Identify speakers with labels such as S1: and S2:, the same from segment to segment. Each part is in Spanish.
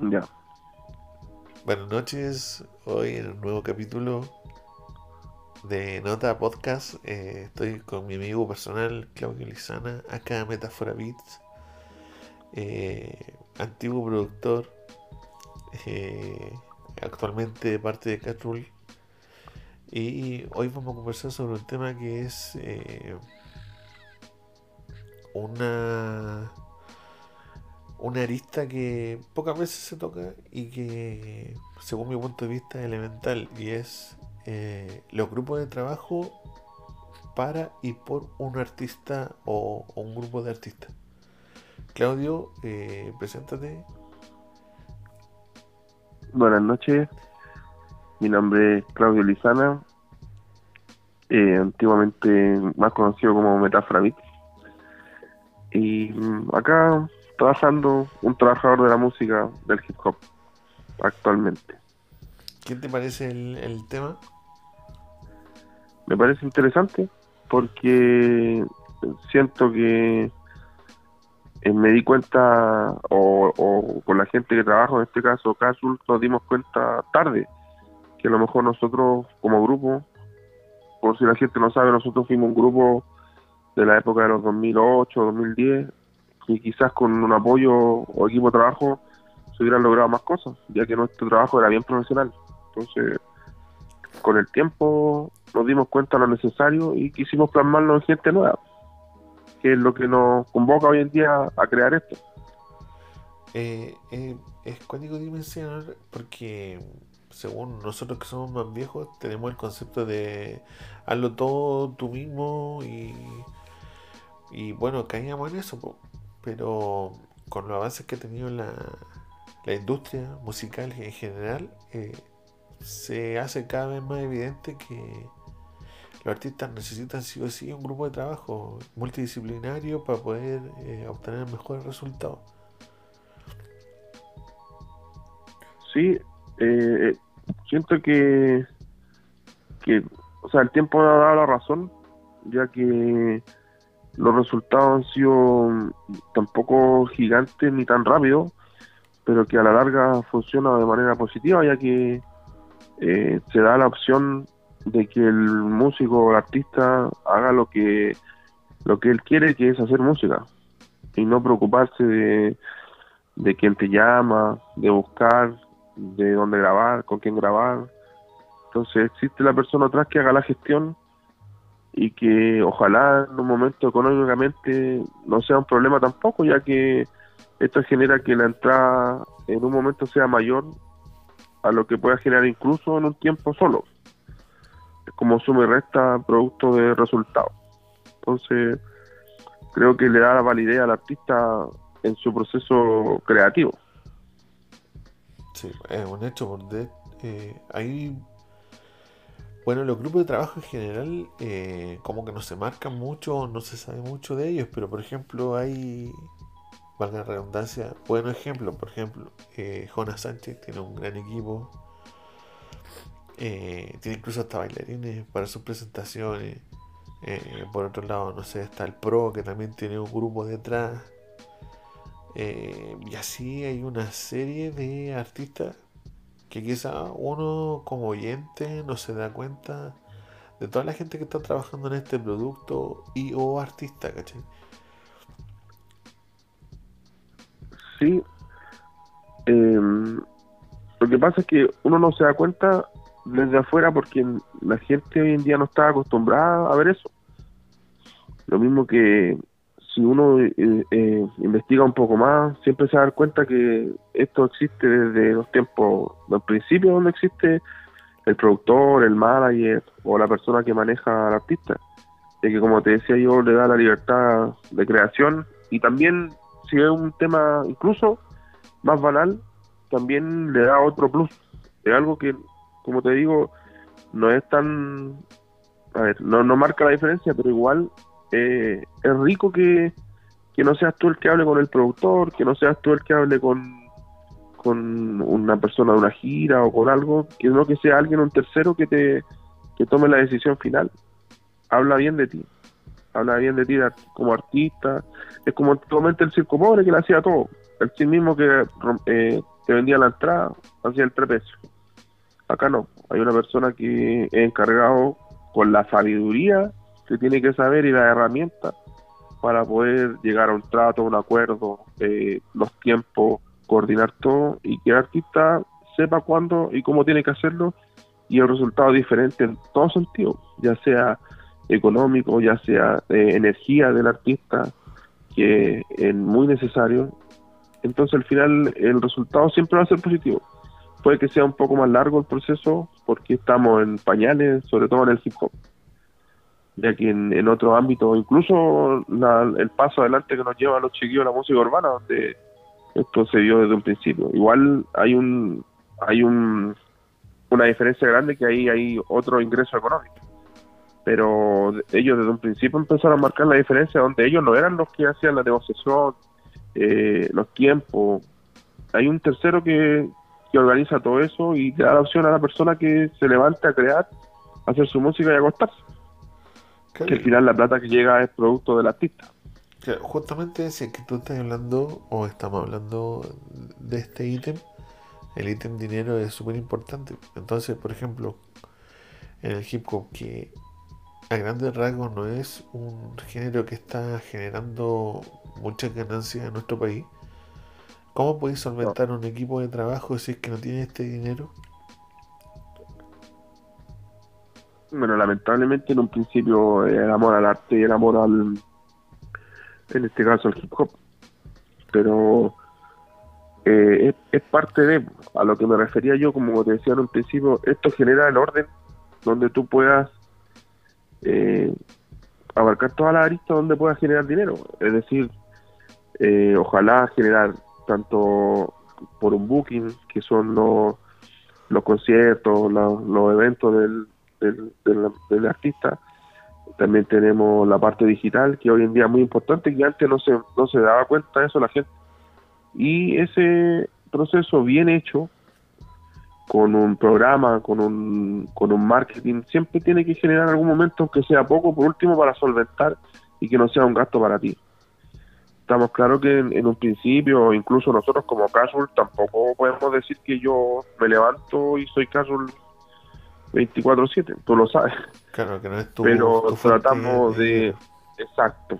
S1: Ya.
S2: Buenas noches, hoy en un nuevo capítulo de Nota Podcast. Eh, estoy con mi amigo personal Claudio Lizana, acá Metáfora Beats, eh, antiguo productor, eh, actualmente parte de Catrul. Y hoy vamos a conversar sobre un tema que es una una arista que pocas veces se toca y que, según mi punto de vista, es elemental y es eh, los grupos de trabajo para y por un artista o, un grupo de artistas. Claudio, eh, preséntate.
S1: Buenas noches, mi nombre es Claudio Lizana, eh, antiguamente más conocido como Metáfora Y mm, acá trabajando, un trabajador de la música del hip hop actualmente.
S2: ¿Qué te parece el, tema?
S1: Me parece interesante porque siento que eh, me di cuenta, o, con la gente que trabajo, en este caso Casul, nos dimos cuenta tarde, que a lo mejor nosotros como grupo, por si la gente no sabe, nosotros fuimos un grupo de la época de los 2008, 2010, y quizás con un apoyo o equipo de trabajo se hubieran logrado más cosas, ya que nuestro trabajo era bien profesional. Entonces, con el tiempo nos dimos cuenta de lo necesario y quisimos plasmarlo en gente nueva, que es lo que nos convoca hoy en día a crear esto.
S2: Eh, eh, es cuántico dimensional porque según nosotros que somos más viejos tenemos el concepto de hazlo todo tú mismo y, y bueno caíamos en eso pero con los avances que ha tenido la, la industria musical en general, eh, se hace cada vez más evidente que los artistas necesitan sí o sí un grupo de trabajo multidisciplinario para poder eh, obtener mejores resultados.
S1: Sí, eh, siento que, que, o sea, el tiempo ha dado la razón, ya que los resultados han sido tampoco gigantes ni tan rápidos, pero que a la larga funciona de manera positiva, ya que eh, se da la opción de que el músico o el artista haga lo que lo que él quiere, que es hacer música, y no preocuparse de, de quién te llama, de buscar, de dónde grabar, con quién grabar. Entonces existe la persona atrás que haga la gestión y que ojalá en un momento económicamente no sea un problema tampoco, ya que esto genera que la entrada en un momento sea mayor a lo que pueda generar incluso en un tiempo solo. Como suma y resta producto de resultados. Entonces, creo que le da la validez al artista en su proceso creativo.
S2: Sí, es un hecho, porque eh, hay bueno, los grupos de trabajo en general, eh, como que no se marcan mucho, no se sabe mucho de ellos, pero por ejemplo hay, valga la redundancia, buenos ejemplos, por ejemplo, eh, Jonas Sánchez tiene un gran equipo, eh, tiene incluso hasta bailarines para sus presentaciones, por otro lado, no sé, está el Pro que también tiene un grupo detrás, y así hay una serie de artistas que quizá uno como oyente no se da cuenta de toda la gente que está trabajando en este producto y o artista, ¿cachai?
S1: Sí. Em, lo que pasa es que uno no se da cuenta desde afuera porque la gente hoy en día no está acostumbrada a ver eso. Lo mismo que si uno eh, eh, investiga un poco más, siempre se va a dar cuenta que esto existe desde los tiempos, del principio donde existe el productor, el manager o la persona que maneja al artista. De que como te decía yo, le da la libertad de creación y también si es un tema incluso más banal, también le da otro plus. Es algo que, como te digo, no es tan... A ver, no, no marca la diferencia, pero igual eh, es rico que, no seas tú el que hable con el productor, que no seas tú el que hable con, con una persona de una gira o con algo, que no que sea alguien, un tercero que te que tome la decisión final. Habla bien de ti, habla bien de ti como artista. Es como antiguamente el circo pobre que le hacía todo. El sí mismo que eh, te vendía la entrada, hacía el precio. Acá no, hay una persona que es encargado con la sabiduría que tiene que saber y la herramienta para poder llegar a un trato, un acuerdo, eh, los tiempos, coordinar todo y que el artista sepa cuándo y cómo tiene que hacerlo y el resultado es diferente en todo sentido, ya sea económico, ya sea de energía del artista, que es muy necesario. Entonces al final el resultado siempre va a ser positivo. Puede que sea un poco más largo el proceso porque estamos en pañales, sobre todo en el hip hop. Ya que en, en otros ámbitos, incluso el paso adelante que nos lleva a los chiquillos la música urbana, donde esto se vio desde un principio. Igual hay un hay un una diferencia grande que ahí hay otro ingreso económico. Pero ellos desde un principio empezaron a marcar la diferencia donde ellos no eran los que hacían la negociación, eh, los tiempos. Hay un tercero que, que organiza todo eso y da la opción a la persona que se levante a crear, hacer su música y acostarse. Que al final la plata que llega es producto del artista.
S2: justamente si es que tú estás hablando o estamos hablando de este ítem, el ítem dinero es súper importante. Entonces, por ejemplo, en el hip hop, que a grandes rasgos no es un género que está generando muchas ganancias en nuestro país, ¿cómo podéis solventar un equipo de trabajo si es que no tiene este dinero?
S1: Bueno, lamentablemente en un principio el amor al arte y el amor al, en este caso al hip hop, pero eh, es, parte de, a lo que me refería yo, como te decía en un principio, esto genera el orden donde tú puedas eh, abarcar todas las aristas donde puedas generar dinero. Es decir, eh, ojalá generar tanto por un booking, que son los, los conciertos, los, eventos del, del, del, artista. También tenemos la parte digital, que hoy en día es muy importante, que antes no se, no se daba cuenta de eso la gente y ese proceso bien hecho, con un programa, con un, con un marketing, siempre tiene que generar algún momento, aunque sea poco, por último, para solventar y que no sea un gasto para ti. Estamos claros que en, un principio, incluso nosotros como casual, tampoco podemos decir que yo me levanto y soy casual 24/7, tú lo sabes.
S2: Claro, que no es tu,
S1: Pero tratamos de... Exacto.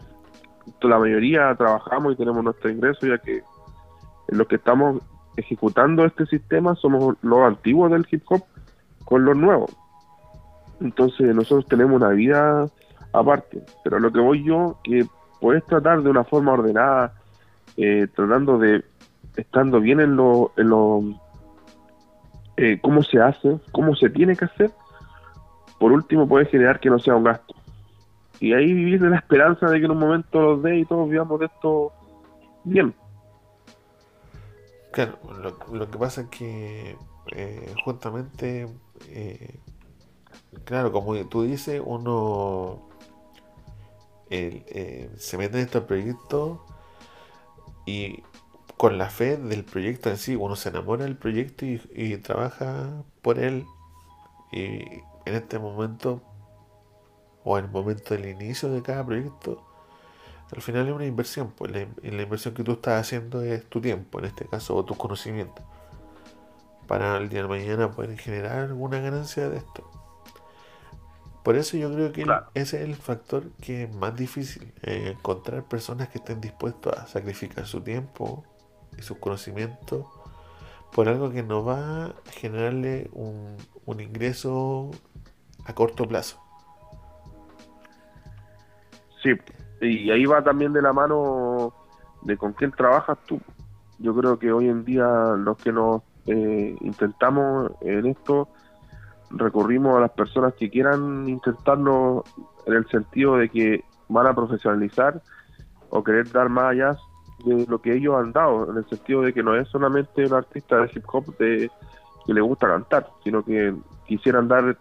S1: La mayoría trabajamos y tenemos nuestro ingreso ya que en los que estamos ejecutando este sistema somos los antiguos del hip hop con los nuevos. Entonces nosotros tenemos una vida aparte, pero lo que voy yo, que puedes tratar de una forma ordenada, eh, tratando de, estando bien en lo, en lo eh, cómo se hace, cómo se tiene que hacer, por último puedes generar que no sea un gasto. Y ahí vivir de la esperanza de que en un momento los dé y todos vivamos de esto bien.
S2: Claro, lo, que pasa es que eh, justamente, eh, claro, como tú dices, uno eh, se mete en este proyecto y con la fe del proyecto en sí, uno se enamora del proyecto y, y trabaja por él. Y en este momento, o en el momento del inicio de cada proyecto, al final es una inversión, pues la, la, inversión que tú estás haciendo es tu tiempo, en este caso, o tus conocimientos, para el día de mañana poder generar alguna ganancia de esto. Por eso yo creo que ese es el factor que es más difícil, eh, encontrar personas que estén dispuestos a sacrificar su tiempo y sus conocimientos por algo que no va a generarle un, un ingreso a corto plazo.
S1: Sí, y ahí va también de la mano de con quién trabajas tú. Yo creo que hoy en día los que nos eh, intentamos en esto recurrimos a las personas que quieran intentarlo en el sentido de que van a profesionalizar o querer dar más allá de lo que ellos han dado, en el sentido de que no es solamente un artista de hip hop de, que le gusta cantar, sino que quisieran dar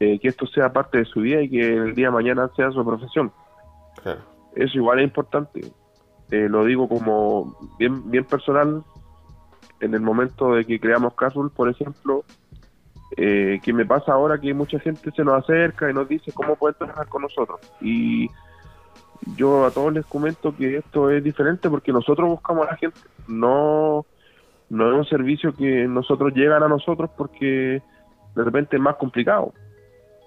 S1: eh, que esto sea parte de su vida y que el día de mañana sea su profesión. Claro. Eso igual es importante. Eh, lo digo como bien, bien personal. En el momento de que creamos Casual, por ejemplo, eh, que me pasa ahora que mucha gente se nos acerca y nos dice cómo pueden trabajar con nosotros. Y yo a todos les comento que esto es diferente porque nosotros buscamos a la gente, no no es un servicio que nosotros llegan a nosotros porque de repente es más complicado.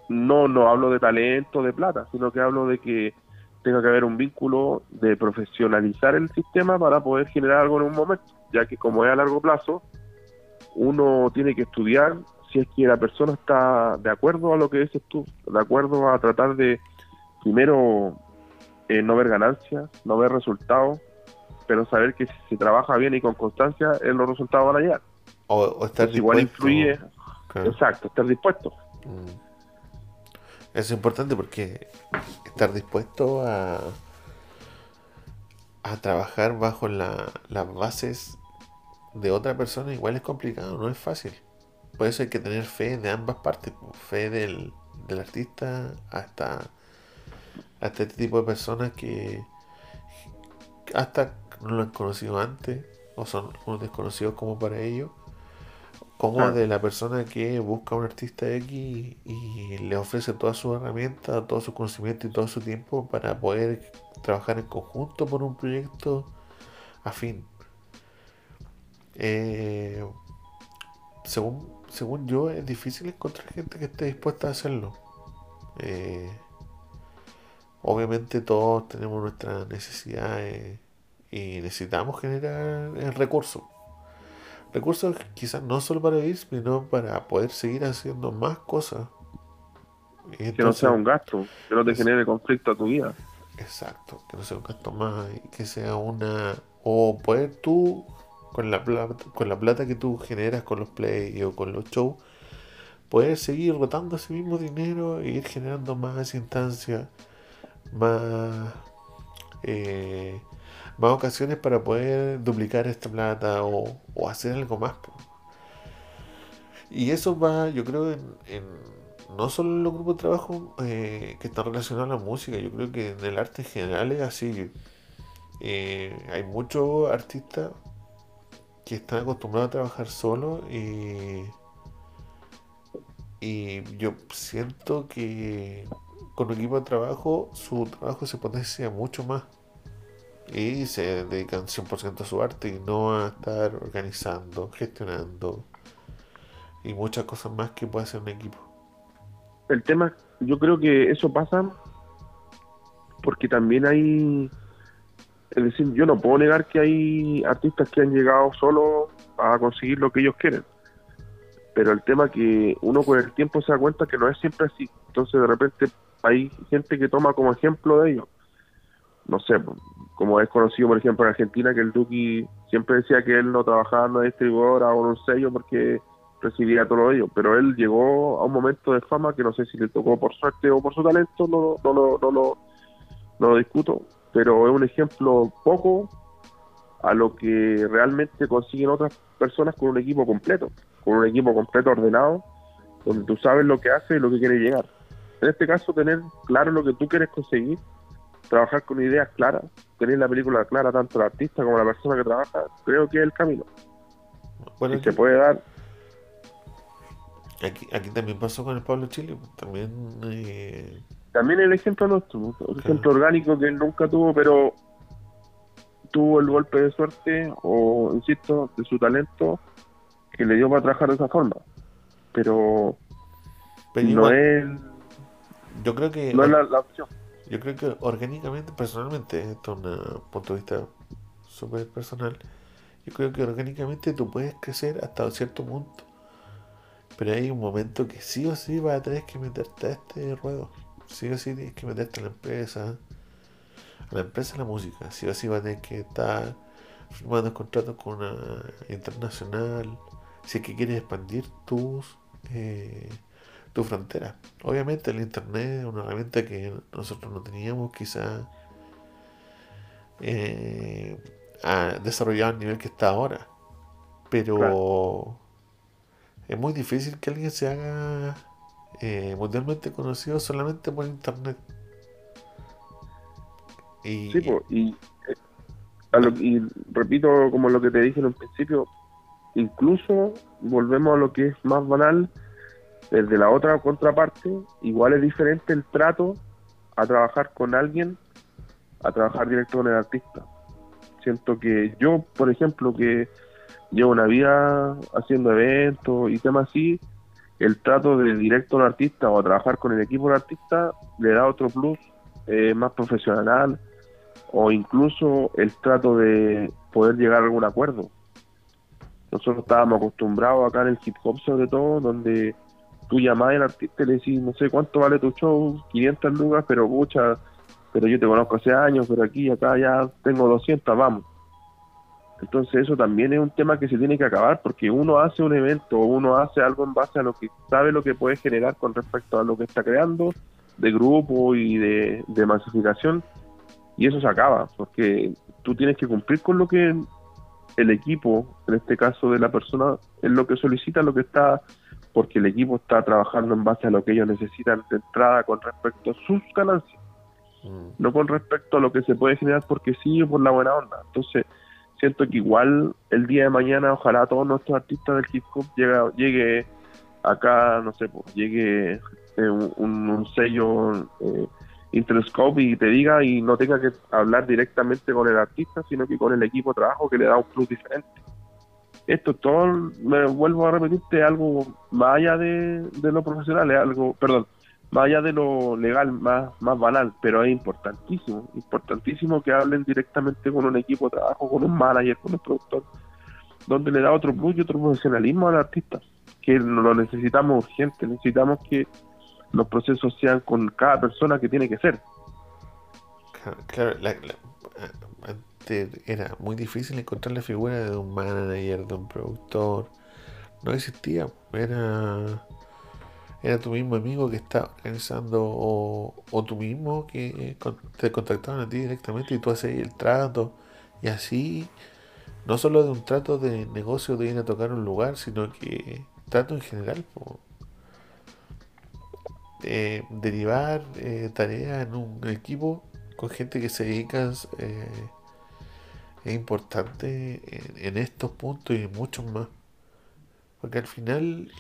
S1: No, no hablo de talento, de plata, sino que hablo de que tenga que haber un vínculo de profesionalizar el sistema para poder generar algo en un momento, ya que como es a largo plazo, uno tiene que estudiar si es que la persona está de acuerdo a lo que dices tú, de acuerdo a tratar de primero eh, no ver ganancias, no ver resultados, pero saber que si se trabaja bien y con constancia, eh, los resultados van a llegar.
S2: O, estar dispuesto.
S1: Igual influye. Exacto, estar dispuesto.
S2: Mm. Es importante porque estar dispuesto a, a trabajar bajo las bases de otra persona igual es complicado, no es fácil. Por eso hay que tener fe de ambas partes, fe del, del artista hasta, hasta este tipo de personas que hasta no lo han conocido antes o son unos desconocidos como para ellos como de la persona que busca un artista X y le ofrece todas sus herramientas, todo su conocimiento y todo su tiempo para poder trabajar en conjunto por un proyecto afín. Eh, según, según yo, es difícil encontrar gente que esté dispuesta a hacerlo. Eh, obviamente todos tenemos nuestras necesidades y necesitamos generar el recurso recursos quizás no solo para vivir, sino para poder seguir haciendo más cosas.
S1: que no sea un gasto, que no te genere conflicto a tu vida.
S2: Exacto, que no sea un gasto más, que sea una... O poder tú, con la, plata, con la plata que tú generas con los play o con los shows, poder seguir rotando ese mismo dinero e ir generando más instancias, más... Eh, más ocasiones para poder duplicar esta plata o, hacer algo más. Y eso va, yo creo, en, no solo en los grupos de trabajo eh, que están relacionados a la música, yo creo que en el arte en general es así. Eh, hay muchos artistas que están acostumbrados a trabajar solo y, y yo siento que con un equipo de trabajo su trabajo se potencia mucho más y se dedican 100% a su arte y no a estar organizando, gestionando y muchas cosas más que puede hacer un equipo.
S1: El tema, yo creo que eso pasa porque también hay, es decir, yo no puedo negar que hay artistas que han llegado solo a conseguir lo que ellos quieren, pero el tema que uno con el tiempo se da cuenta que no es siempre así, entonces de repente hay gente que toma como ejemplo de ello. No sé, como es conocido, por ejemplo, en Argentina, que el Duki siempre decía que él no trabajaba en una distribuidora o en un sello porque recibía todo ello, pero él llegó a un momento de fama que no sé si le tocó por suerte o por su talento, no, no, no, no, no, no lo discuto, pero es un ejemplo poco a lo que realmente consiguen otras personas con un equipo completo, con un equipo completo ordenado, donde tú sabes lo que hace y lo que quieres llegar. En este caso, tener claro lo que tú quieres conseguir trabajar con ideas claras, tener la película clara, tanto el artista como la persona que trabaja, creo que es el camino. Bueno, y se puede dar.
S2: Aquí, aquí también pasó con el Pablo Chile, pues, también. Eh...
S1: También el ejemplo nuestro, el ejemplo orgánico que él nunca tuvo, pero tuvo el golpe de suerte, o insisto, de su talento, que le dio para trabajar de esa forma. Pero, no es.
S2: Yo creo que.
S1: No es la opción
S2: yo creo que orgánicamente, personalmente, esto es un punto de vista súper personal, yo creo que orgánicamente tú puedes crecer hasta cierto punto. Pero hay un momento que sí o sí vas a tener que meterte a este ruedo. Sí o sí tienes que meterte a la empresa. A la empresa de la música. Sí o sí vas a tener que estar firmando contratos con una internacional. Si es que quieres expandir tus eh, tu frontera. Obviamente el Internet es una herramienta que nosotros no teníamos quizá eh, desarrollado al nivel que está ahora. Pero es muy difícil que alguien se haga eh, mundialmente conocido solamente por Internet.
S1: Y, sí, y, y repito como lo que te dije en un principio, incluso volvemos a lo que es más banal, desde la otra contraparte, igual es diferente el trato a trabajar con alguien, a trabajar directo con el artista. Siento que yo, por ejemplo, que lleva una vida haciendo eventos y temas así, el trato de directo al artista o a trabajar con el equipo del artista le da otro plus eh, más profesional o incluso el trato de poder llegar a algún acuerdo. Nosotros estábamos acostumbrados acá en el hip hop sobre todo, donde tú llamás al artista y le decís, no sé cuánto vale tu show, 500 lucas, pero muchas, pero yo te conozco hace años, pero aquí, acá ya tengo 200, vamos. Entonces eso también es un tema que se tiene que acabar porque uno hace un evento uno hace algo en base a lo que sabe lo que puede generar con respecto a lo que está creando de grupo y de, de masificación y eso se acaba porque tú tienes que cumplir con lo que el equipo, en este caso de la persona, es lo que solicita, lo que está, porque el equipo está trabajando en base a lo que ellos necesitan de entrada con respecto a sus ganancias, mm. no con respecto a lo que se puede generar porque sí o por la buena onda. Entonces, siento que igual el día de mañana, ojalá todos nuestros artistas del hip hop llegue, llegue acá, no sé, pues, llegue eh, un, sello. Eh, Interscope y te diga y no tenga que hablar directamente con el artista, sino que con el equipo de trabajo que le da un plus diferente. Esto todo, me vuelvo a repetirte, algo más allá de, lo profesional, es algo, perdón, más allá de lo legal, más, más banal, pero es importantísimo, importantísimo que hablen directamente con un equipo de trabajo, con un manager, con un productor, donde le da otro plus y otro profesionalismo al artista, que lo necesitamos urgente, necesitamos que los procesos sean con cada persona que tiene que ser.
S2: Claro, antes era muy difícil encontrar la figura de un manager, de un productor. No existía, era era tu mismo amigo que está organizando o, o tú mismo que te contactaban a ti directamente y tú haces el trato y así no solo de un trato de negocio de ir a tocar un lugar sino que trato en general eh, derivar eh, tareas en un equipo con gente que se dedica eh, es importante en, estos puntos y en muchos más. Porque al final,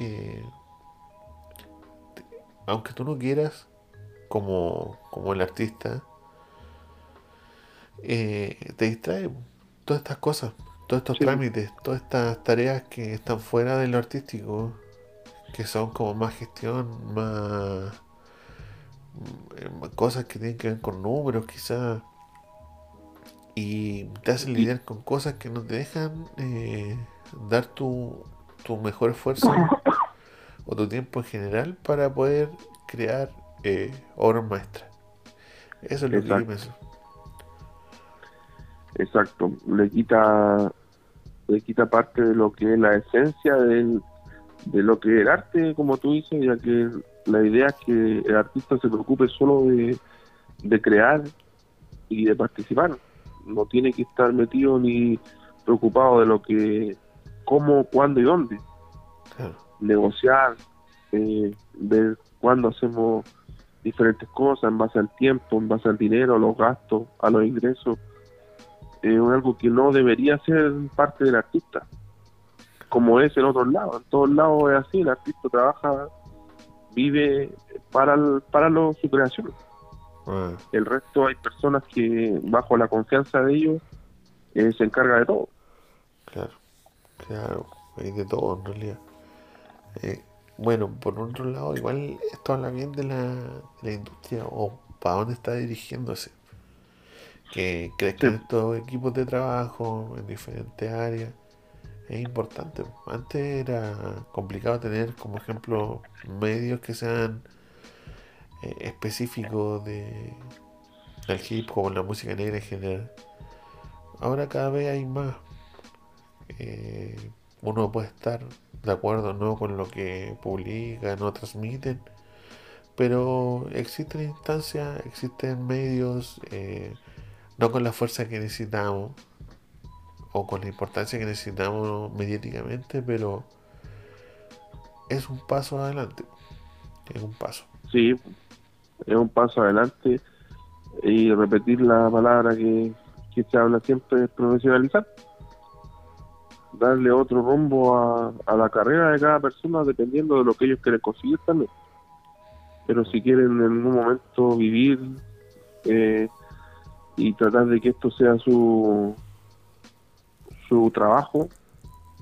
S2: aunque tú no quieras, como, como el artista, te distrae todas estas cosas, todos estos trámites, todas estas tareas que están fuera de lo artístico que son como más gestión, más mm, cosas que tienen que ver con números quizás y te hacen lidiar con cosas que no te dejan eh, dar tu, tu mejor esfuerzo o tu tiempo en general para poder crear eh, obras maestras. Eso es lo que yo pienso.
S1: Exacto, le quita le quita parte de lo que es la esencia del, de lo que es el arte, como tú dices, ya que la idea es que el artista se preocupe solo de, crear y de participar. No tiene que estar metido ni preocupado de lo que, cómo, cuándo y dónde. Negociar, eh, ver cuándo hacemos diferentes cosas en base al tiempo, en base al dinero, a los gastos, a los ingresos. Es algo que no debería ser parte del artista como es en otros lados. En todos lados es así, el artista trabaja, vive para, para lo, su creación. Ah. El resto hay personas que bajo la confianza de ellos eh, se encarga de todo.
S2: Claro, claro, hay de todo en realidad. Eh, bueno, por otro lado, igual esto habla bien de la, la industria o para dónde está dirigiéndose. Que crezcan estos equipos de trabajo en diferentes áreas es importante. Antes era complicado tener como ejemplo medios que sean eh, específicos de del hip hop, la música negra en general. Ahora cada vez hay más. Eh, uno puede estar de acuerdo no con lo que publican o transmiten, pero existen instancias, existen medios, eh, no con la fuerza que necesitamos o con la importancia que necesitamos mediáticamente, pero es un paso adelante. Es un paso.
S1: Sí, es un paso adelante. Y repetir la palabra que, se habla siempre es profesionalizar. Darle otro rumbo a, a la carrera de cada persona dependiendo de lo que ellos quieren conseguir también. Pero si quieren en algún momento vivir eh, y tratar de que esto sea su, su trabajo,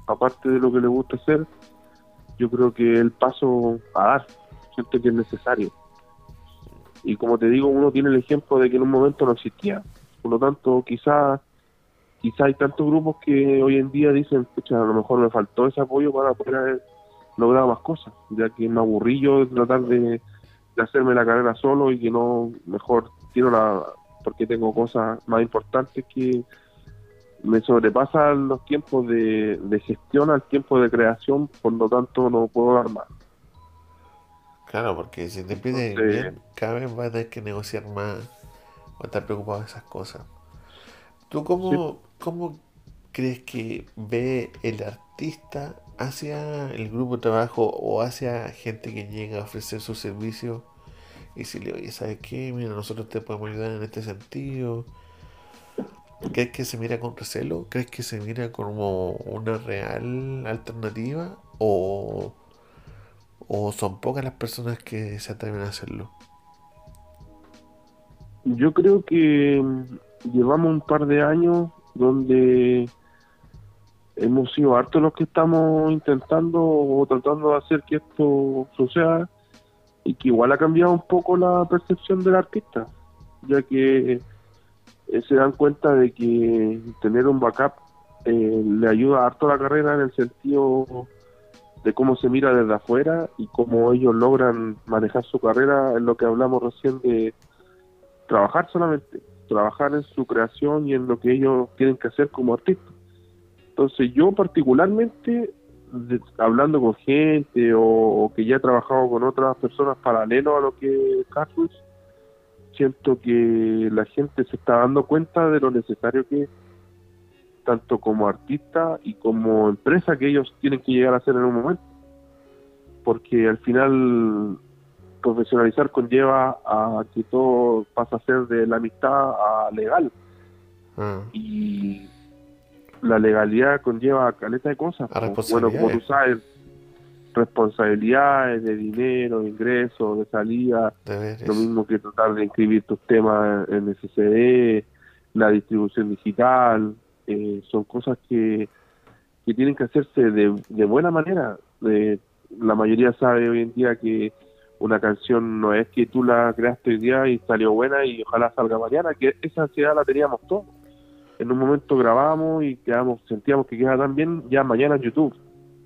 S1: aparte de lo que le gusta hacer, yo creo que el paso a dar, siento que es necesario. Y como te digo, uno tiene el ejemplo de que en un momento no existía, por lo tanto, quizás quizá hay tantos grupos que hoy en día dicen, a lo mejor me faltó ese apoyo para poder haber logrado más cosas, ya que me aburrí yo de tratar de, hacerme la carrera solo y que no, mejor tiro la, porque tengo cosas más importantes que me sobrepasan los tiempos de, de gestión al tiempo de creación, por lo tanto no puedo dar más.
S2: Claro, porque si te piden bien, cada vez vas a tener que negociar más o estar preocupado de esas cosas. ¿Tú cómo, cómo crees que ve el artista hacia el grupo de trabajo o hacia gente que llega a ofrecer su servicio? Y si le oye, ¿sabes qué? Mira, nosotros te podemos ayudar en este sentido. ¿Crees que se mira con recelo? ¿Crees que se mira como una real alternativa? ¿O, o son pocas las personas que se atreven a hacerlo?
S1: Yo creo que llevamos un par de años donde hemos sido hartos los que estamos intentando o tratando de hacer que esto suceda y que igual ha cambiado un poco la percepción del artista, ya que eh, se dan cuenta de que tener un backup eh, le ayuda harto a la carrera en el sentido de cómo se mira desde afuera y cómo ellos logran manejar su carrera en lo que hablamos recién de trabajar solamente, trabajar en su creación y en lo que ellos tienen que hacer como artistas. Entonces yo particularmente, hablando con gente o, que ya he trabajado con otras personas paralelo a lo que Carlos, siento que la gente se está dando cuenta de lo necesario que es, tanto como artista y como empresa que ellos tienen que llegar a ser en un momento. Porque al final profesionalizar conlleva a que todo pasa a ser de la amistad a legal. Ah. Y la legalidad conlleva a caleta de cosas. bueno, como tú sabes, responsabilidades de dinero, de ingresos, de salida, lo mismo que tratar de inscribir tus temas en SCD, la distribución digital, eh, son cosas que, que tienen que hacerse de, de buena manera. De, la mayoría sabe hoy en día que una canción no es que tú la creaste hoy día y salió buena y ojalá salga mañana, que esa ansiedad la teníamos todos. En un momento grabamos y quedamos, sentíamos que quedaba tan bien, ya mañana en YouTube.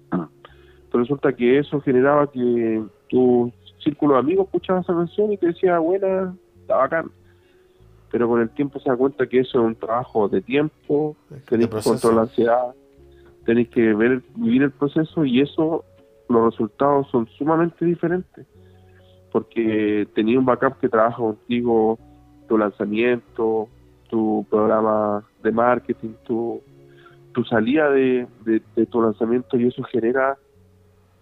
S1: Pero resulta que eso generaba que tu círculo de amigos escuchaba esa canción y te decía, buena, está bacán. Pero con el tiempo se da cuenta que eso es un trabajo de tiempo, tenéis que controlar la ansiedad, tenéis que ver, vivir el proceso y eso, los resultados son sumamente diferentes porque tenía un backup que trabaja contigo tu lanzamiento, tu programa de marketing, tu, tu salida de, tu lanzamiento y eso genera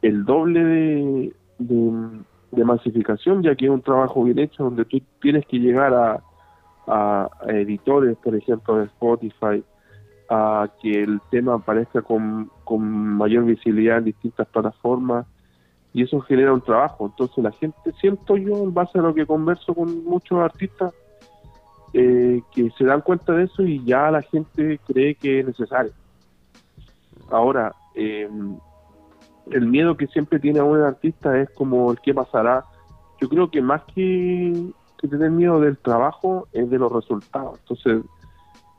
S1: el doble de, de, masificación, ya que es un trabajo bien hecho donde tú tienes que llegar a, a, editores, por ejemplo, de Spotify, a que el tema aparezca con, con mayor visibilidad en distintas plataformas y eso genera un trabajo. Entonces la gente, siento yo, en base a lo que converso con muchos artistas, eh, que se dan cuenta de eso y ya la gente cree que es necesario. Ahora, em, el miedo que siempre tiene a un artista es como el que pasará. Yo creo que más que, que tener miedo del trabajo es de los resultados. Entonces,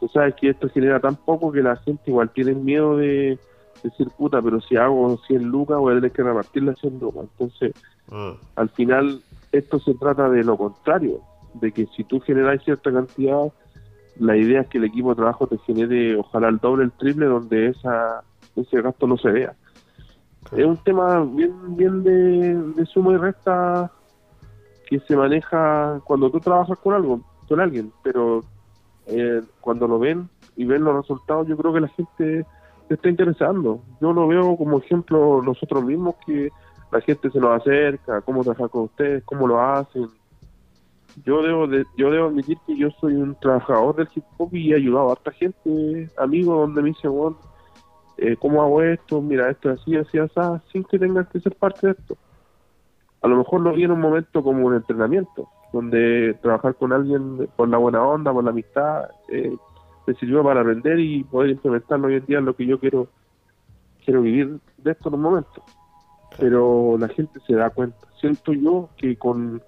S1: tú sabes que esto genera tan poco que la gente igual tiene miedo de decir, puta, pero si hago 100 lucas voy a tener que repartirla 100 lucas. Entonces, ah. al final, esto se trata de lo contrario, de que si tú generas cierta cantidad, la idea es que el equipo de trabajo te genere ojalá el doble, el triple, donde esa ese gasto no se vea. Es un tema bien bien de, de suma y resta que se maneja cuando tú trabajas con algo, con alguien, pero eh, cuando lo ven y ven los resultados, yo creo que la gente está interesando. Yo lo veo como ejemplo nosotros mismos que la gente se nos acerca, cómo trabajar con ustedes, cómo lo hacen. Yo debo de, yo debo admitir que yo soy un trabajador del hip hop y he ayudado a harta gente, amigos, donde me dicen, bueno, eh, ¿cómo hago esto? Mira, esto es así, así, así, sin que tengas que ser parte de esto. A lo mejor lo vi en un momento como un entrenamiento, donde trabajar con alguien por la buena onda, por la amistad, eh, me sirvió para aprender y poder implementarlo hoy en día en lo que yo quiero quiero vivir de esto en un momento. Pero la gente se da cuenta. Siento yo que con,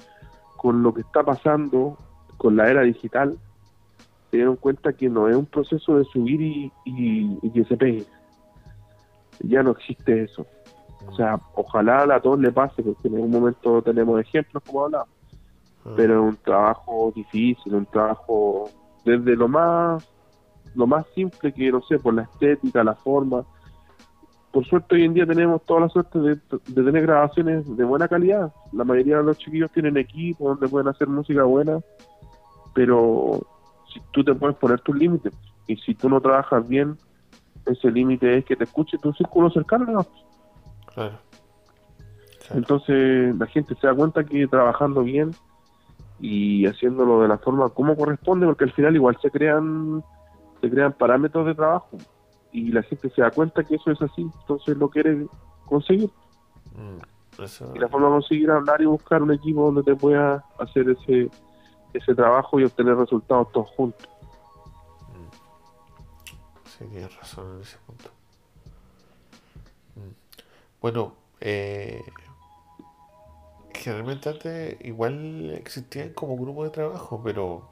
S1: con lo que está pasando, con la era digital, se dieron cuenta que no es un proceso de subir y, y, que se pegue. Ya no existe eso. O sea, ojalá a todos le pase, porque en algún momento tenemos ejemplos como hablaba. Ah. Pero es un trabajo difícil, un trabajo desde lo más lo más simple que, no sé, por la estética, la forma. Por suerte hoy en día tenemos toda la suerte de, tener grabaciones de buena calidad. La mayoría de los chiquillos tienen equipos donde pueden hacer música buena, pero si tú te puedes poner tus límites y si tú no trabajas bien, ese límite es que te escuche tu círculo cercano. Claro. Entonces la gente se da cuenta que trabajando bien y haciéndolo de la forma como corresponde, porque al final igual se crean se crean parámetros de trabajo y la gente se da cuenta que eso es así, entonces lo quiere conseguir. Mm, y la forma de conseguir hablar y buscar un equipo donde te pueda hacer ese ese trabajo y obtener resultados todos juntos.
S2: Mm. Sí, tienes razón en ese punto. Bueno, eh, generalmente antes igual existían como grupo de trabajo, pero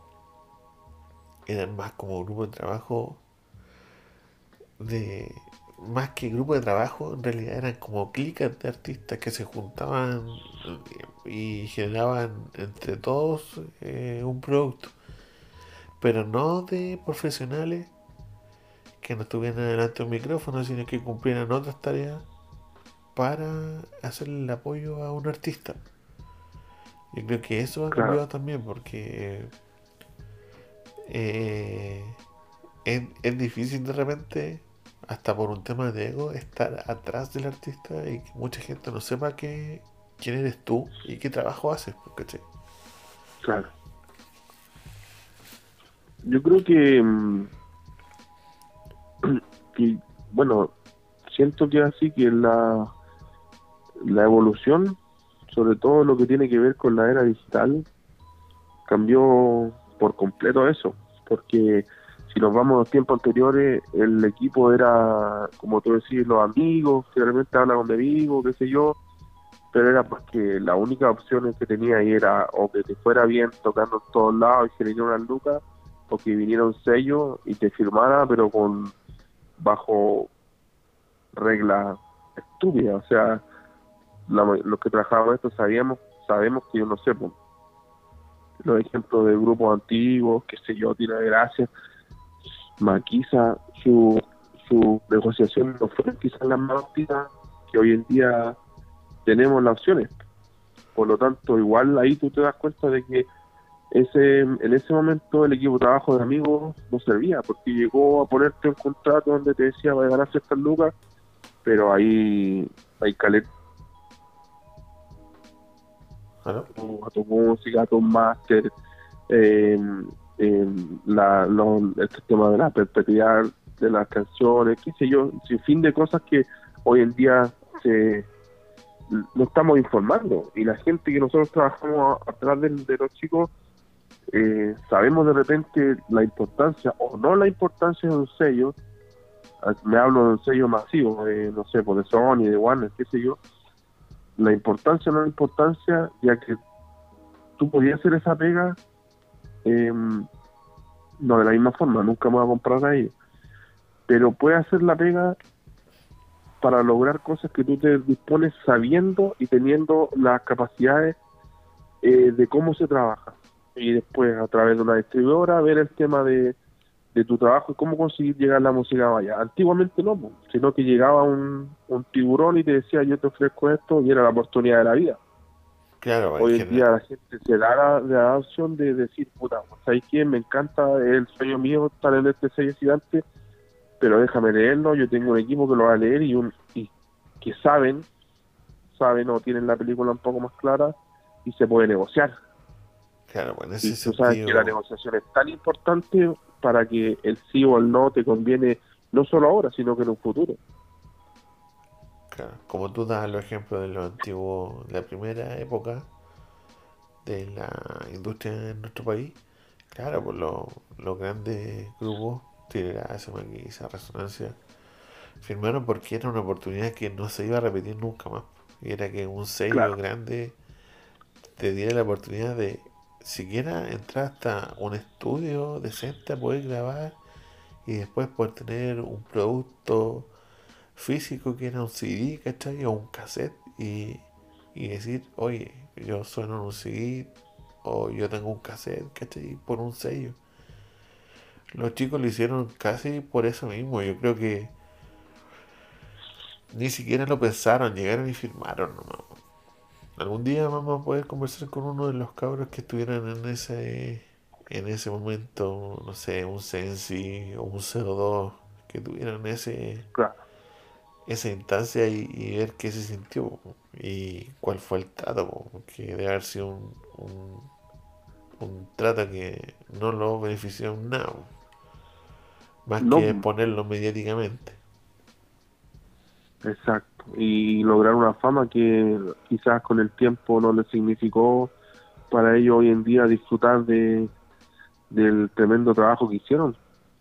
S2: eran más como grupo de trabajo de más que grupo de trabajo en realidad eran como clicas de artistas que se juntaban y generaban entre todos eh, un producto pero no de profesionales que no estuvieran delante de un micrófono sino que cumplieran otras tareas para hacer el apoyo a un artista yo creo que eso ha cambiado también porque eh, es, difícil de repente, hasta por un tema de ego, estar atrás del artista y que mucha gente no sepa que, quién eres tú y qué trabajo haces, ¿cachai?
S1: Claro. Yo creo que, mm, que, bueno, siento que así que la, la evolución, sobre todo lo que tiene que ver con la era digital, cambió por completo eso, porque si nos vamos a los tiempos anteriores, el equipo era, como tú decís, los amigos, que realmente hablan de amigos, qué sé yo, pero era porque la única opción que tenía ahí era o que te fuera bien tocando en todos lados y generar una lucas, o que viniera un sello y te firmara, pero con bajo reglas estúpidas, o sea, los que trabajábamos esto sabíamos, sabemos que yo no sé, pues, los ejemplos de grupos antiguos, que sé yo, Tira de Gracia, Maquisa, su, su negociación no fue quizás la más óptima que hoy en día tenemos las opciones. Por lo tanto, igual ahí tú te das cuenta de que ese en ese momento el equipo de trabajo de amigos no servía, porque llegó a ponerte un contrato donde te decía va a ganar ciertas lucas, pero ahí hay calet a tu música, a tu máster, eh, la, el tema de la perpetuidad de las canciones, qué sé yo, sin fin de cosas que hoy en día se no estamos informando y la gente que nosotros trabajamos atrás de, los chicos eh, sabemos de repente la importancia o no la importancia de un sello me hablo de un sello masivo no sé pues, de Sony de Warner qué sé yo la importancia no la importancia, ya que tú podías hacer esa pega, em, no de la misma forma, nunca me voy a comprar a ellos, pero puedes hacer la pega para lograr cosas que tú te dispones sabiendo y teniendo las capacidades eh, de cómo se trabaja. Y después a través de una distribuidora ver el tema de, de tu trabajo y cómo conseguir llegar la música vaya. Antiguamente no, sino que llegaba un, un, tiburón y te decía yo te ofrezco esto y era la oportunidad de la vida. Claro, Hoy en día la gente se da la, opción de decir, puta, ¿sabes quién? Me encanta el sueño mío estar en este sello gigante, pero déjame leerlo, yo tengo un equipo que lo va a leer y, un, y que saben, saben o tienen la película un poco más clara y se puede negociar. Claro, bueno, ese y tú sabes que la negociación es tan importante para que el sí o el no te conviene no solo ahora, sino que en un futuro.
S2: Claro, como tú das el ejemplo de lo antiguo, de la primera época de la industria en nuestro país, claro, pues los grandes grupos, esa Maquisa, Resonancia, firmaron porque era una oportunidad que no se iba a repetir nunca más. Y era que un sello grande te diera la oportunidad de siquiera entrar hasta un estudio decente a poder grabar y después poder tener un producto físico que era un CD, ¿cachai? O un cassette y, y decir, oye, yo sueno en un CD o yo tengo un cassette, ¿cachai? Por un sello. Los chicos lo hicieron casi por eso mismo. Yo creo que ni siquiera lo pensaron, llegaron y firmaron nomás. Algún día vamos a poder conversar con uno de los cabros que estuvieran en ese en ese momento, no sé, un Sensi o un 02 que tuvieran ese esa instancia y, ver qué se sintió y cuál fue el trato, que debe haber sido un, un, un trato que no lo benefició en nada, más que ponerlo mediáticamente.
S1: Exacto, y lograr una fama que quizás con el tiempo no le significó para ellos hoy en día disfrutar de del tremendo trabajo que hicieron,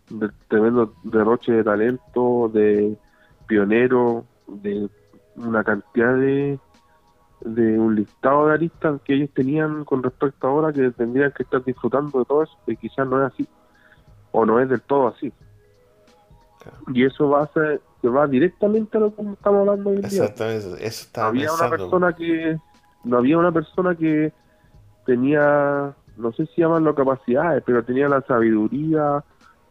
S1: del tremendo derroche de talento, de pionero, de una cantidad de de un listado de aristas que ellos tenían con respecto a ahora que tendrían que estar disfrutando de todo eso, y quizás no es así, o no es del todo así. Y eso va a ser, se va directamente a lo que estamos hablando hoy en día.
S2: Exactamente, eso
S1: había una persona que no había una persona que tenía, no sé si llaman capacidades, pero tenía la sabiduría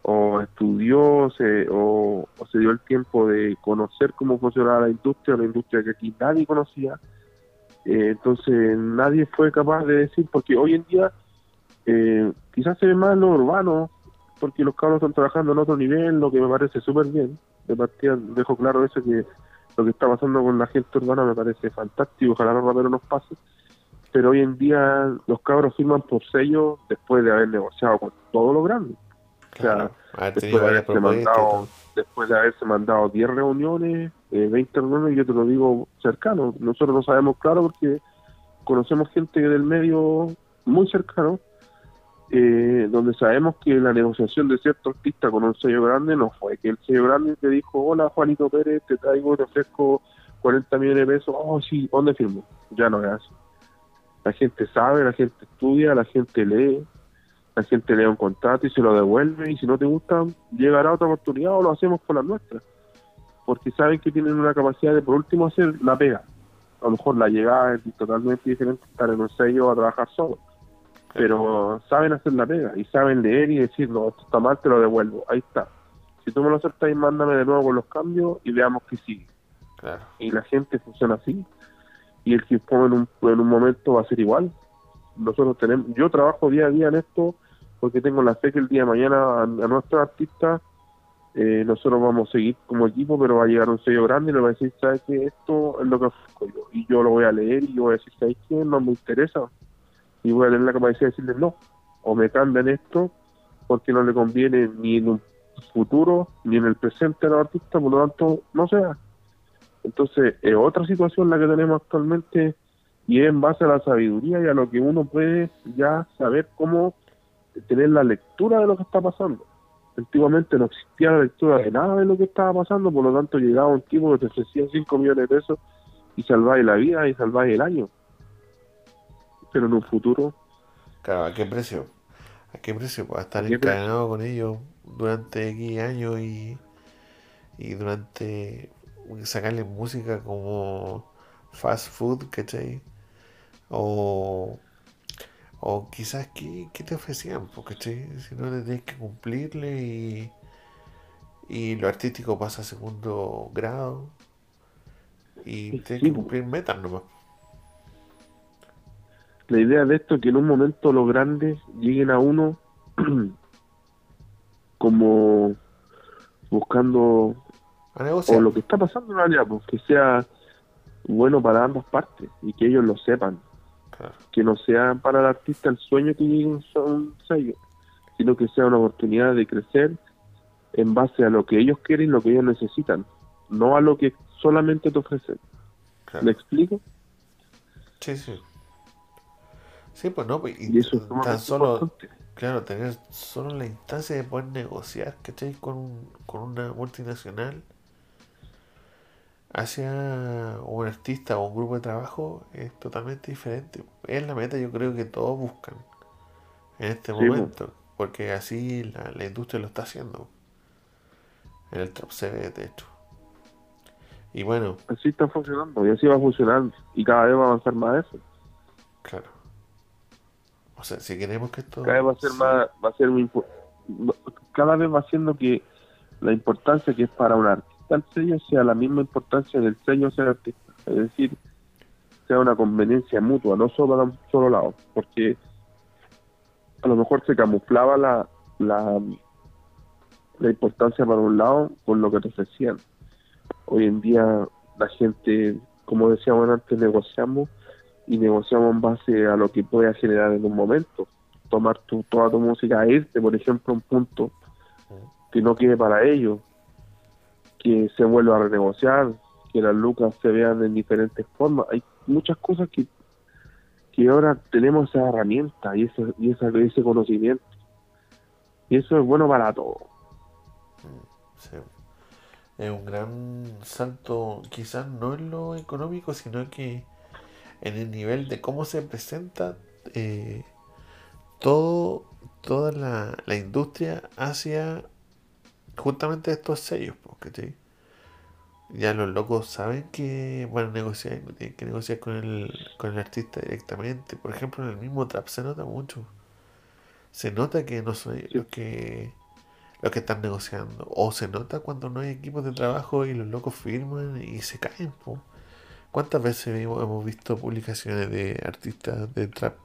S1: o estudió se, o, se dio el tiempo de conocer cómo funcionaba la industria, la industria que aquí nadie conocía. Eh, entonces nadie fue capaz de decir, porque hoy en día eh, quizás se ve más lo urbano, porque los cabros están trabajando en otro nivel, lo que me parece súper bien. De partida dejo claro eso que lo que está pasando con la gente urbana me parece fantástico, ojalá los raperos nos pase. Pero hoy en día los cabros firman por sello después de haber negociado con todo lo grande. o sea, después, de haberse mandado, después de haberse mandado 10 reuniones, eh, 20 reuniones, yo te lo digo cercano. Nosotros no sabemos claro porque conocemos gente del medio muy cercano eh, donde sabemos que la negociación de cierto artista con un sello grande no fue que el sello grande te dijo, hola Juanito Pérez, te traigo, te ofrezco 40 millones de pesos, oh sí, ¿dónde firmo? Ya no es así. La gente sabe, la gente estudia, la gente lee, la gente lee un contrato y se lo devuelve y si no te gusta, llegará otra oportunidad o lo hacemos con la nuestra. Porque saben que tienen una capacidad de por último hacer la pega. A lo mejor la llegada es totalmente diferente estar en un sello a trabajar solo pero saben hacer la pega y saben leer y decir, no, esto está mal, te lo devuelvo. Ahí está. Si tú me lo aceptas, mándame de nuevo con los cambios y veamos que sigue. Y la gente funciona así. Y el que pone en un, en un momento va a ser igual. Nosotros tenemos, yo trabajo día a día en esto porque tengo la fe que el día de mañana a, nuestros artistas eh, nosotros vamos a seguir como equipo, pero va a llegar un sello grande y le va a decir, ¿sabes qué? Esto es lo que ofrezco yo. Y yo lo voy a leer y yo voy a decir, ¿sabes qué? No me interesa y voy a tener la capacidad de decirle no, o me cambian esto porque no le conviene ni en un futuro ni en el presente a los artistas, por lo tanto no sea. Entonces es otra situación la que tenemos actualmente y es en base a la sabiduría y a lo que uno puede ya saber cómo tener la lectura de lo que está pasando. Antiguamente no existía la lectura de nada de lo que estaba pasando, por lo tanto llegaba un tipo que te ofrecía 5 millones de pesos y salváis la vida y salváis el año pero en un futuro.
S2: Claro, ¿a qué precio? ¿A qué precio? Pues estar encadenado con ellos durante X años y, y durante sacarle música como fast food, ¿cachai? O, o quizás, ¿qué, te ofrecían? Porque si no le tienes que cumplirle y, y lo artístico pasa a segundo grado y tienes que cumplir metas nomás
S1: la idea de esto es que en un momento los grandes lleguen a uno como buscando o lo que está pasando en realidad, pues, que sea bueno para ambas partes y que ellos lo sepan. Que no sea para el artista el sueño que llegue un sello, sino que sea una oportunidad de crecer en base a lo que ellos quieren y lo que ellos necesitan, no a lo que solamente te ofrecen. ¿Me explico?
S2: Sí, sí. Sí, pues no, pues, y, eso tan solo, claro, tener solo la instancia de poder negociar, ¿cachai? Con, con una multinacional hacia un artista o un grupo de trabajo es totalmente diferente. Es la meta yo creo que todos buscan en este momento, porque así la, la, industria lo está haciendo. En el trap se ve, de hecho. Y bueno.
S1: Así está funcionando y así va a funcionar y cada vez va a avanzar más eso.
S2: Claro. O sea, si queremos que esto...
S1: Cada vez va a ser más, va a ser cada vez va haciendo que la importancia que es para un artista el sello sea la misma importancia del sello ser artista. Es decir, sea una conveniencia mutua, no solo a un solo lado, porque a lo mejor se camuflaba la, la, la importancia para un lado con lo que te ofrecían. Hoy en día la gente, como decíamos antes, negociamos y negociamos en base a lo que pueda generar en un momento. Tomar tu, toda tu música irte, por ejemplo, un punto que no quede para ellos, que se vuelva a renegociar, que las lucas se vean en diferentes formas. Hay muchas cosas que, que ahora tenemos esa herramienta y ese, y ese conocimiento. Y eso es bueno para todos.
S2: Sí. Es un gran salto, quizás no en lo económico, sino que en el nivel de cómo se presenta eh, todo, toda la, la industria hacia justamente estos sellos, porque ya los locos saben que van a negociar, tienen que negociar con el, con el artista directamente. Por ejemplo, en el mismo trap se nota mucho. Se nota que no son los que los que están negociando. O se nota cuando no hay equipos de trabajo y los locos firman y se caen. ¿Cuántas veces hemos visto publicaciones de artistas de trap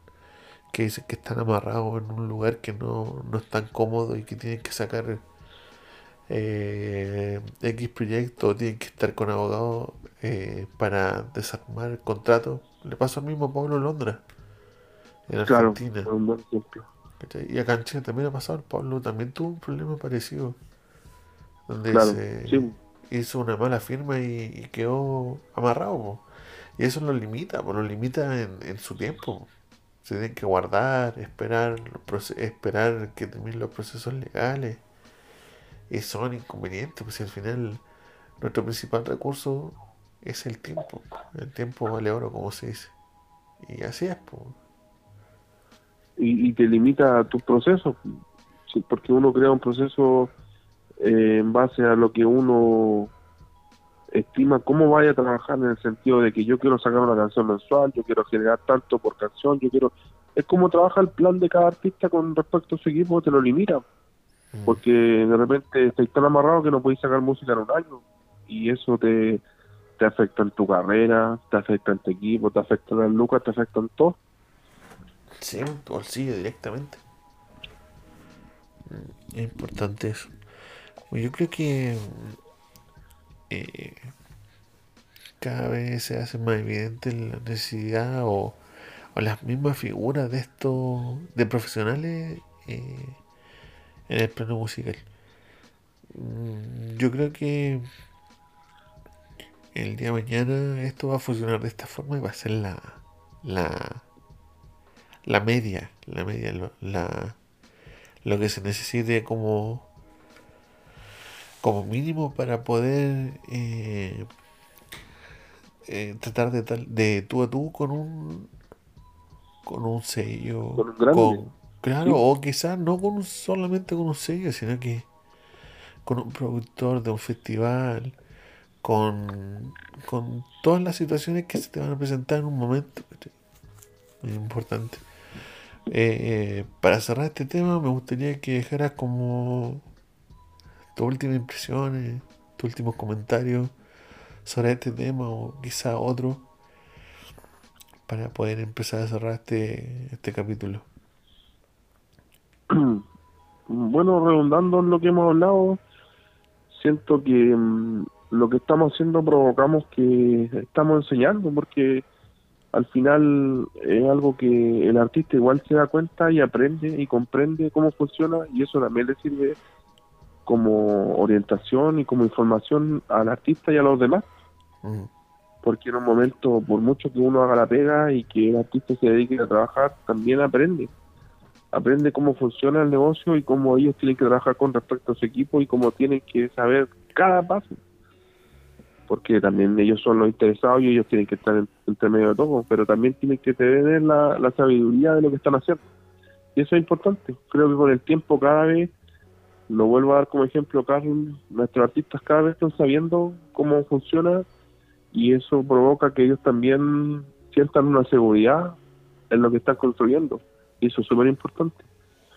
S2: que dicen que están amarrados en un lugar que no, no es tan cómodo y que tienen que sacar eh, X proyecto tienen que estar con abogados eh, para desarmar el contrato. Le pasó al mismo Pablo Londra en Argentina. y acá en Chile también ha pasado. Pablo también tuvo un problema parecido. Donde se hizo una mala firma y, quedó amarrado. Y eso lo limita, lo limita en, en su tiempo. Se tiene que guardar, esperar, esperar que terminen los procesos legales y son inconvenientes, pues al final nuestro principal recurso es el tiempo. El tiempo vale oro, como se dice. Y así es. Pues.
S1: Y, te limita tu proceso, porque uno crea un proceso eh, en base a lo que uno estima cómo vaya a trabajar en el sentido de que yo quiero sacar una canción mensual, yo quiero generar tanto por canción, yo quiero... Es como trabaja el plan de cada artista con respecto a su equipo, te lo limita. Mm. porque de repente estás tan amarrado que no puedes sacar música en un año y eso te, te afecta en tu carrera, te afecta en tu equipo, te afecta en el lucas, te afecta en todo.
S2: Sí, en tu bolsillo directamente. Mm, es importante eso. Yo creo que eh, cada vez se hace más evidente la necesidad o, o las mismas figuras de estos de profesionales eh, en el plano musical. Mm, yo creo que el día de mañana esto va a funcionar de esta forma y va a ser la la la media, la media, lo, la lo que se necesite como como mínimo para poder eh, eh, tratar de tal de tú a tú con un con un sello con, Claro, o quizás no con solamente con un sello, sino que con un productor de un festival, con, con todas las situaciones que se te van a presentar en un momento. Muy importante. Eh, para cerrar este tema, me gustaría que dejaras como tus últimas impresiones, tus últimos comentarios sobre este tema o quizá otro para poder empezar a cerrar este, este capítulo.
S1: bueno, redundando en lo que hemos hablado, siento que mm, lo que estamos haciendo provocamos que estamos enseñando, porque al final es algo que el artista igual se da cuenta y aprende y comprende cómo funciona y eso también le sirve como orientación y como información al artista y a los demás. Porque en un momento, por mucho que uno haga la pega y que el artista se dedique a trabajar, también aprende aprende cómo funciona el negocio y cómo ellos tienen que trabajar con respecto a su equipo y cómo tienen que saber cada paso. porque también ellos son los interesados y ellos tienen que estar entre medio de todo, pero también tienen que tener la, la sabiduría de lo que están haciendo. Y eso es importante. Creo que con el tiempo cada vez, lo vuelvo a dar como ejemplo, Carlos, nuestros artistas cada vez están sabiendo cómo funciona y eso provoca que ellos también sientan una seguridad en lo que están construyendo. Y eso es súper importante,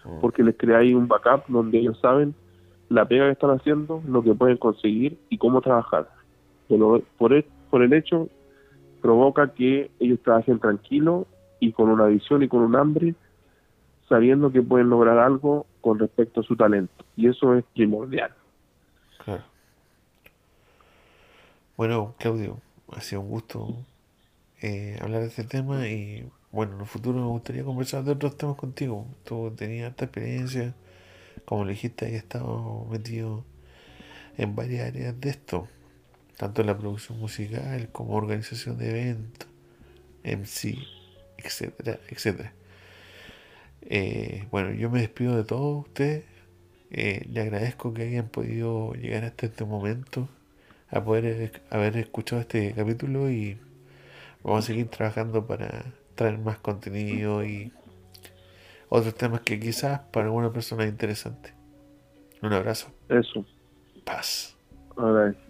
S1: mm. porque les crea ahí un backup donde ellos saben la pega que están haciendo, lo que pueden conseguir y cómo trabajar. Pero por el, por el hecho provoca que ellos trabajen tranquilos y con una visión y con un hambre, sabiendo que pueden lograr algo con respecto a su talento. Y eso es primordial. Claro.
S2: Bueno, Claudio, ha sido un gusto eh, hablar de este tema y bueno, en el futuro me gustaría conversar de otros temas contigo. Tú tenías esta experiencia como le dijiste, he estado metido en varias áreas de esto, tanto en la producción musical como organización de eventos, MC, etcétera, etcétera. Eh, bueno, yo me despido de todos ustedes. Eh, le agradezco que hayan podido llegar hasta este momento a poder haber escuchado este capítulo y vamos a seguir trabajando para traer más contenido y otros temas que quizás para alguna persona es interesante. Un abrazo.
S1: Eso.
S2: Paz.
S1: All right.